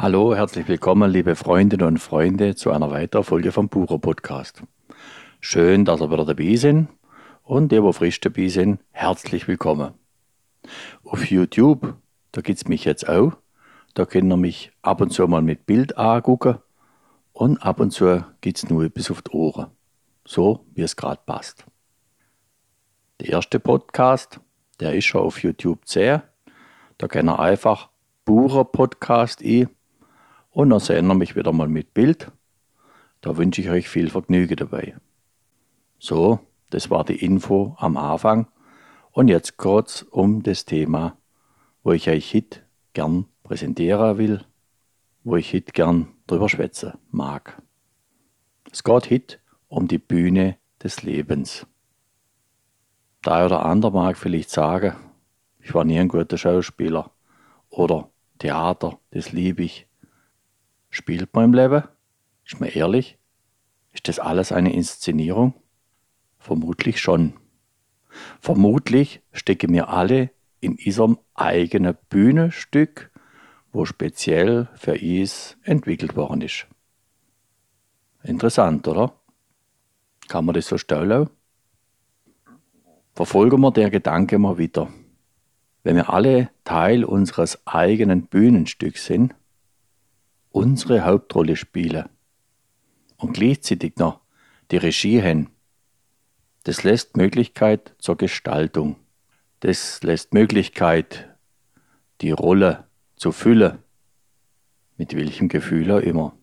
Hallo, herzlich willkommen, liebe Freundinnen und Freunde, zu einer weiteren Folge vom Bucher Podcast. Schön, dass ihr wieder dabei sind und die, wo frisch dabei sind, herzlich willkommen. Auf YouTube, da gibt es mich jetzt auch. Da könnt ihr mich ab und zu mal mit Bild angucken und ab und zu gibt es nur bis auf die Ohren. So, wie es gerade passt. Der erste Podcast, der ist schon auf YouTube sehr. Da könnt ihr einfach Bucher Podcast ein und dann sehen wir mich wieder mal mit Bild. Da wünsche ich euch viel Vergnügen dabei. So, das war die Info am Anfang. Und jetzt kurz um das Thema, wo ich euch hit gern präsentieren will, wo ich hit gern drüber schwätzen mag. Es geht hit um die Bühne des Lebens. Der oder andere mag vielleicht sagen, ich war nie ein guter Schauspieler oder Theater, das liebe ich. Spielt man im Leben? Ist man ehrlich? Ist das alles eine Inszenierung? Vermutlich schon. Vermutlich stecken wir alle in diesem eigenen Bühnenstück, wo speziell für is entwickelt worden ist. Interessant, oder? Kann man das so stellen? Verfolgen wir der Gedanke mal wieder. Wenn wir alle Teil unseres eigenen Bühnenstücks sind, unsere Hauptrolle spielen und gleichzeitig noch die Regie haben. Das lässt Möglichkeit zur Gestaltung. Das lässt Möglichkeit, die Rolle zu füllen, mit welchem Gefühl auch immer.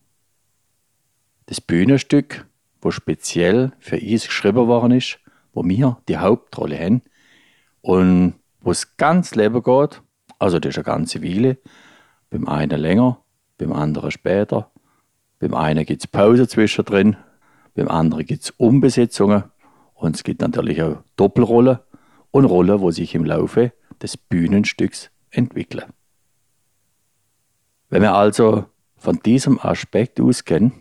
Das Bühnenstück, wo speziell für uns geschrieben worden ist, wo wir die Hauptrolle haben und wo es ganz Leben geht, also das ist eine ganze Weile, beim einen länger, beim anderen später. Beim einen gibt es Pause zwischendrin, beim anderen gibt es Umbesetzungen und es gibt natürlich auch Doppelrollen und Rollen, wo sich im Laufe des Bühnenstücks entwickeln. Wenn wir also von diesem Aspekt ausgehen,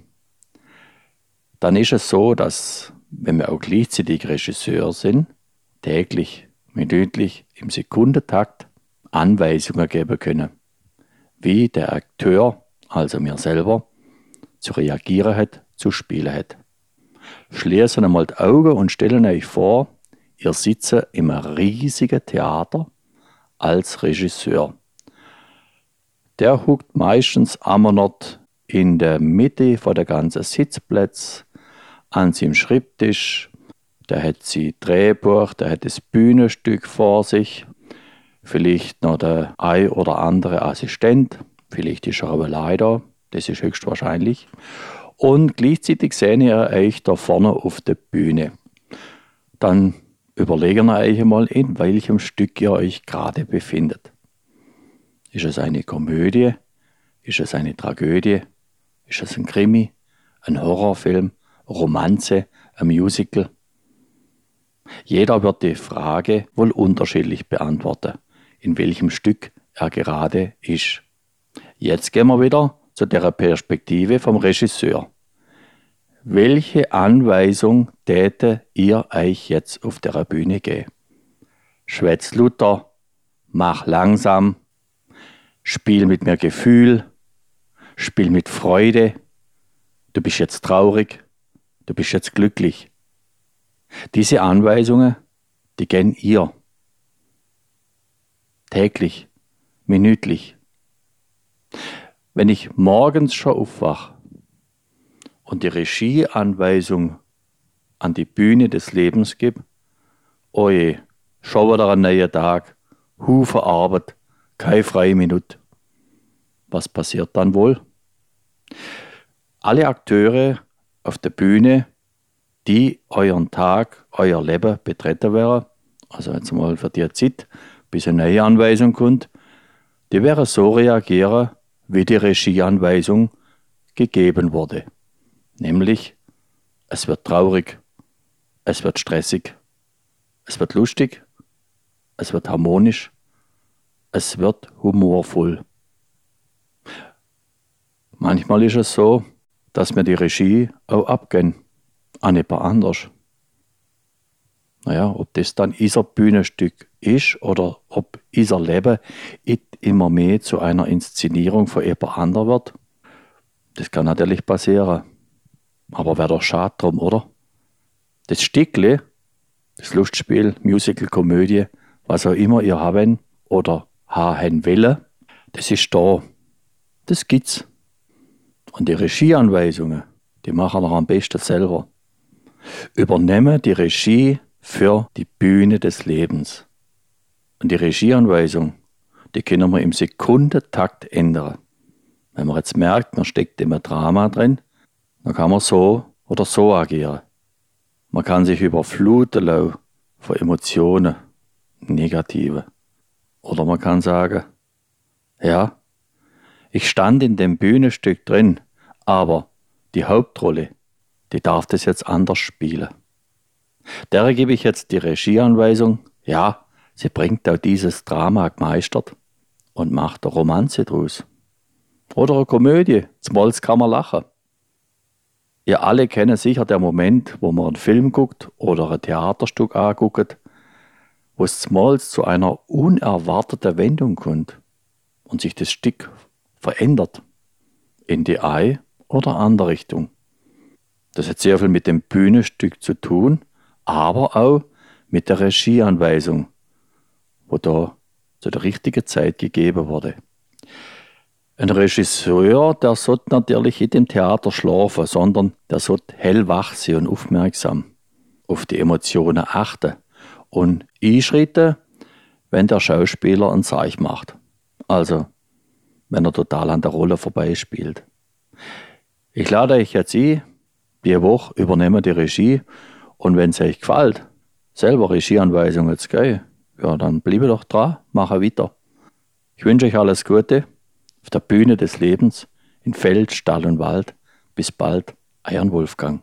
dann ist es so, dass, wenn wir auch gleichzeitig Regisseur sind, täglich, minütlich, im Sekundentakt Anweisungen geben können, wie der Akteur also mir selber, zu reagieren hat, zu spielen hat. Schließen einmal die Augen und stellen euch vor, ihr sitzt im riesigen Theater als Regisseur. Der huckt meistens immer noch in der Mitte von der ganzen Sitzplätze an seinem Schreibtisch. Der hat sein Drehbuch, der hat das Bühnenstück vor sich, vielleicht noch der ein oder andere Assistent Vielleicht ist er aber leider, das ist höchstwahrscheinlich. Und gleichzeitig seht ihr euch da vorne auf der Bühne. Dann überlegen wir euch mal, in welchem Stück ihr euch gerade befindet. Ist es eine Komödie? Ist es eine Tragödie? Ist es ein Krimi? Ein Horrorfilm? Romanze? Ein Musical? Jeder wird die Frage wohl unterschiedlich beantworten, in welchem Stück er gerade ist. Jetzt gehen wir wieder zu der Perspektive vom Regisseur. Welche Anweisung täte ihr euch jetzt auf der Bühne geben? Schwätz Luther, mach langsam, spiel mit mir Gefühl, spiel mit Freude, du bist jetzt traurig, du bist jetzt glücklich. Diese Anweisungen, die gehen ihr. Täglich, minütlich, wenn ich morgens schon aufwache und die Regieanweisung an die Bühne des Lebens gebe, oje, schon wieder ein neuer Tag, Hufe Arbeit, keine freie Minute. Was passiert dann wohl? Alle Akteure auf der Bühne, die euren Tag, euer Leben betreten wären, also jetzt mal für die Zeit, bis eine neue Anweisung kommt, die werden so reagieren, wie die Regieanweisung gegeben wurde. Nämlich, es wird traurig, es wird stressig, es wird lustig, es wird harmonisch, es wird humorvoll. Manchmal ist es so, dass mir die Regie auch abgehen an jemand anders. Naja, ob das dann unser Bühnenstück ist oder ob unser Leben in immer mehr zu einer Inszenierung von jemand anderem wird? Das kann natürlich passieren. Aber wäre doch schade drum, oder? Das Stickle, das Lustspiel, Musical, Komödie, was auch immer ihr haben oder haben wollen, das ist da. Das gibt's. Und die Regieanweisungen, die machen wir am besten selber. Übernehmen die Regie für die Bühne des Lebens. Und die Regieanweisung, die können wir im Sekundentakt ändern. Wenn man jetzt merkt, man steckt immer Drama drin, dann kann man so oder so agieren. Man kann sich überfluten lassen von Emotionen, negative. Oder man kann sagen, ja, ich stand in dem Bühnenstück drin, aber die Hauptrolle, die darf das jetzt anders spielen. Der gebe ich jetzt die Regieanweisung, ja, sie bringt auch dieses Drama gemeistert und macht eine Romanze draus. Oder eine Komödie, Smolz kann man lachen. Ihr alle kennen sicher den Moment, wo man einen Film guckt oder ein Theaterstück anguckt, wo es zu einer unerwarteten Wendung kommt und sich das Stück verändert in die eine oder andere Richtung. Das hat sehr viel mit dem Bühnenstück zu tun, aber auch mit der Regieanweisung, wo da zu der richtigen Zeit gegeben wurde. Ein Regisseur, der sollte natürlich nicht im Theater schlafen, sondern der sollte hellwach sein und aufmerksam auf die Emotionen achten und einschreiten, wenn der Schauspieler ein Zeichen macht. Also, wenn er total an der Rolle vorbeispielt. Ich lade euch jetzt ein, die Woche übernehme die Regie und wenn es euch gefällt, selber Regieanweisungen zu geben, ja, dann bleibe doch dran, mache weiter. Ich wünsche euch alles Gute auf der Bühne des Lebens in Feld, Stall und Wald. Bis bald, Euer Wolfgang.